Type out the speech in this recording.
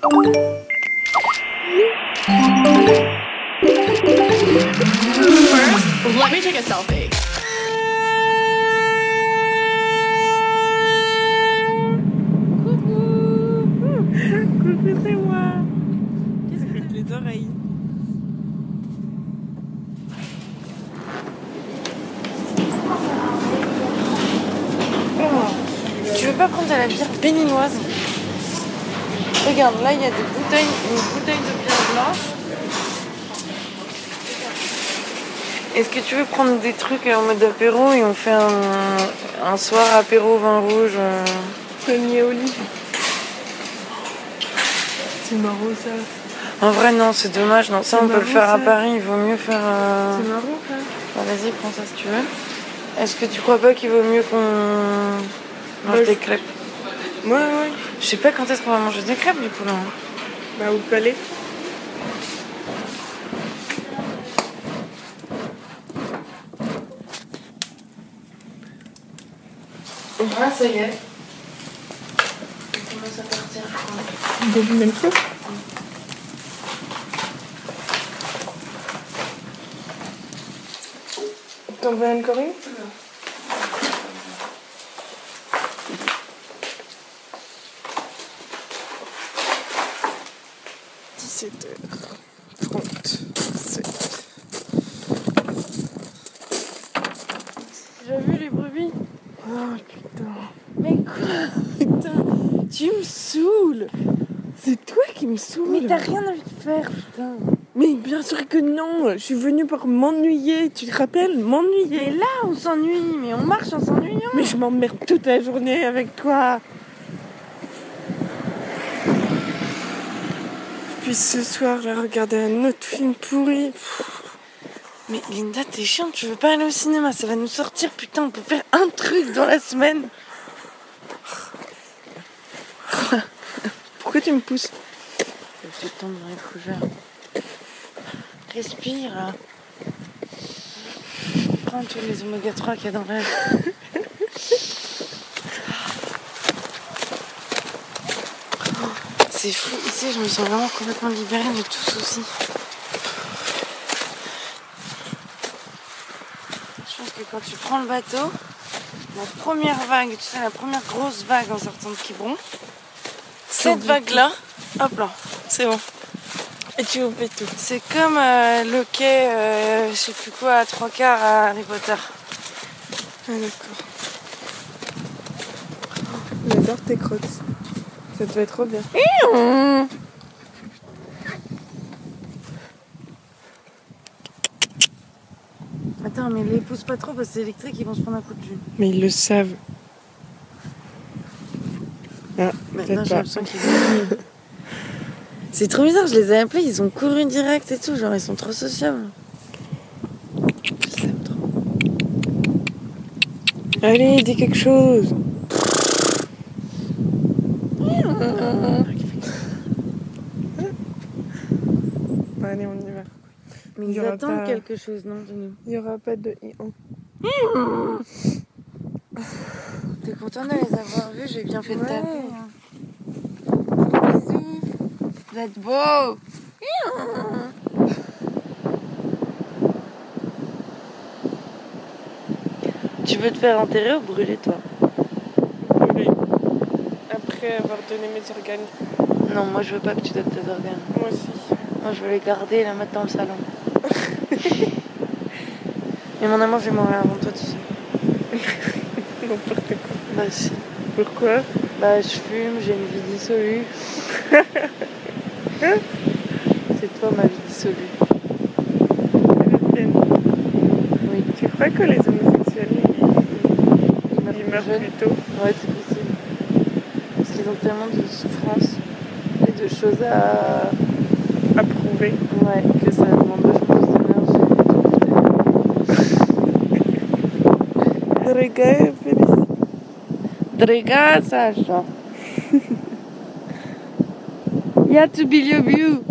First, let me take a selfie. Coucou, c'est moi. Qu'est-ce que c'est les oreilles Tu veux pas prendre de la bière béninoise Regarde, là il y a des bouteilles, une bouteille de bière blanche. Est-ce que tu veux prendre des trucs en mode apéro et on fait un, un soir apéro vin rouge euh, Premier olive. C'est marrant ça. En vrai non, c'est dommage. Non, ça on peut le faire à. Paris. Il vaut mieux faire. euh, C'est marrant ça. Bah, Vas-y, prends ça si tu veux. Est-ce que tu crois pas qu'il vaut mieux qu'on mange Bah, des crêpes? Ouais, ouais. Je sais pas quand est-ce qu'on va manger des crêpes du coup là. Bah, au palais. Ah ça y est. On commence à partir. je crois. Même chose. T'en veux encore une Tu as vu les brebis Oh putain. Mais quoi Putain, tu me saoules. C'est toi qui me saoule. Mais t'as rien envie de faire, putain. Mais bien sûr que non. Je suis venue pour m'ennuyer. Tu te rappelles? Mais M'ennuyer. là on s'ennuie, mais on marche en s'ennuyant. Mais je m'emmerde toute la journée avec toi. Puis ce soir, j'ai regardé un autre film pourri. Mais Linda, t'es chiante, tu veux pas aller au cinéma, ça va nous sortir, putain, on peut faire un truc dans la semaine. Pourquoi tu me pousses? Je dans les fougères. Respire là. Prends tous les oméga 3 qu'il y a dans l'air. C'est fou, ici je me sens vraiment complètement libérée de tout souci. Je pense que quand tu prends le bateau, la première vague, tu sais, la première grosse vague en sortant de Quiberon, cette vague-là, hop là, c'est bon. Et tu oublies tout. C'est comme euh, le quai, euh, je sais plus quoi, à trois quarts à Harry Potter. Ah d'accord. J'adore tes crottes. Ça devait être trop bien. Attends, mais les pousse pas trop parce que c'est électrique, ils vont se prendre un coup de jus. Mais ils le savent. Ah, Maintenant, j'ai l'impression qu'ils. C'est trop bizarre, je les ai appelés, ils ont couru direct et tout, genre ils sont trop sociables. Je les aime trop. Allez, dis quelque chose. On y va. Mais Il y ils aura attendent pas- quelque chose, non, de nous. Il n'y aura pas de i-on. T'es content de les avoir vus, j'ai bien fait de Ouais. taper. hein. Bisous. Vous êtes beaux. Tu veux te faire enterrer ou brûler toi Oui. Après avoir donné mes organes. Non, moi je veux pas que tu donnes tes organes. Moi aussi. Moi je veux les garder et les mettre dans le salon. Mais mon amour, je vais mourir avant toi, tu sais. N'importe quoi. Bah si. Pourquoi? Bah je fume, j'ai une vie dissolue. C'est toi ma vie dissolue. Oui. Tu crois que les homosexuels, ils, Ils meurent plus tôt? Ouais, c'est possible. Parce qu'ils ont tellement de souffrances et de choses à. À prouver Ouais, que ça demande tout. Regarde, Félix. Drega, Sasha. You have to be your view.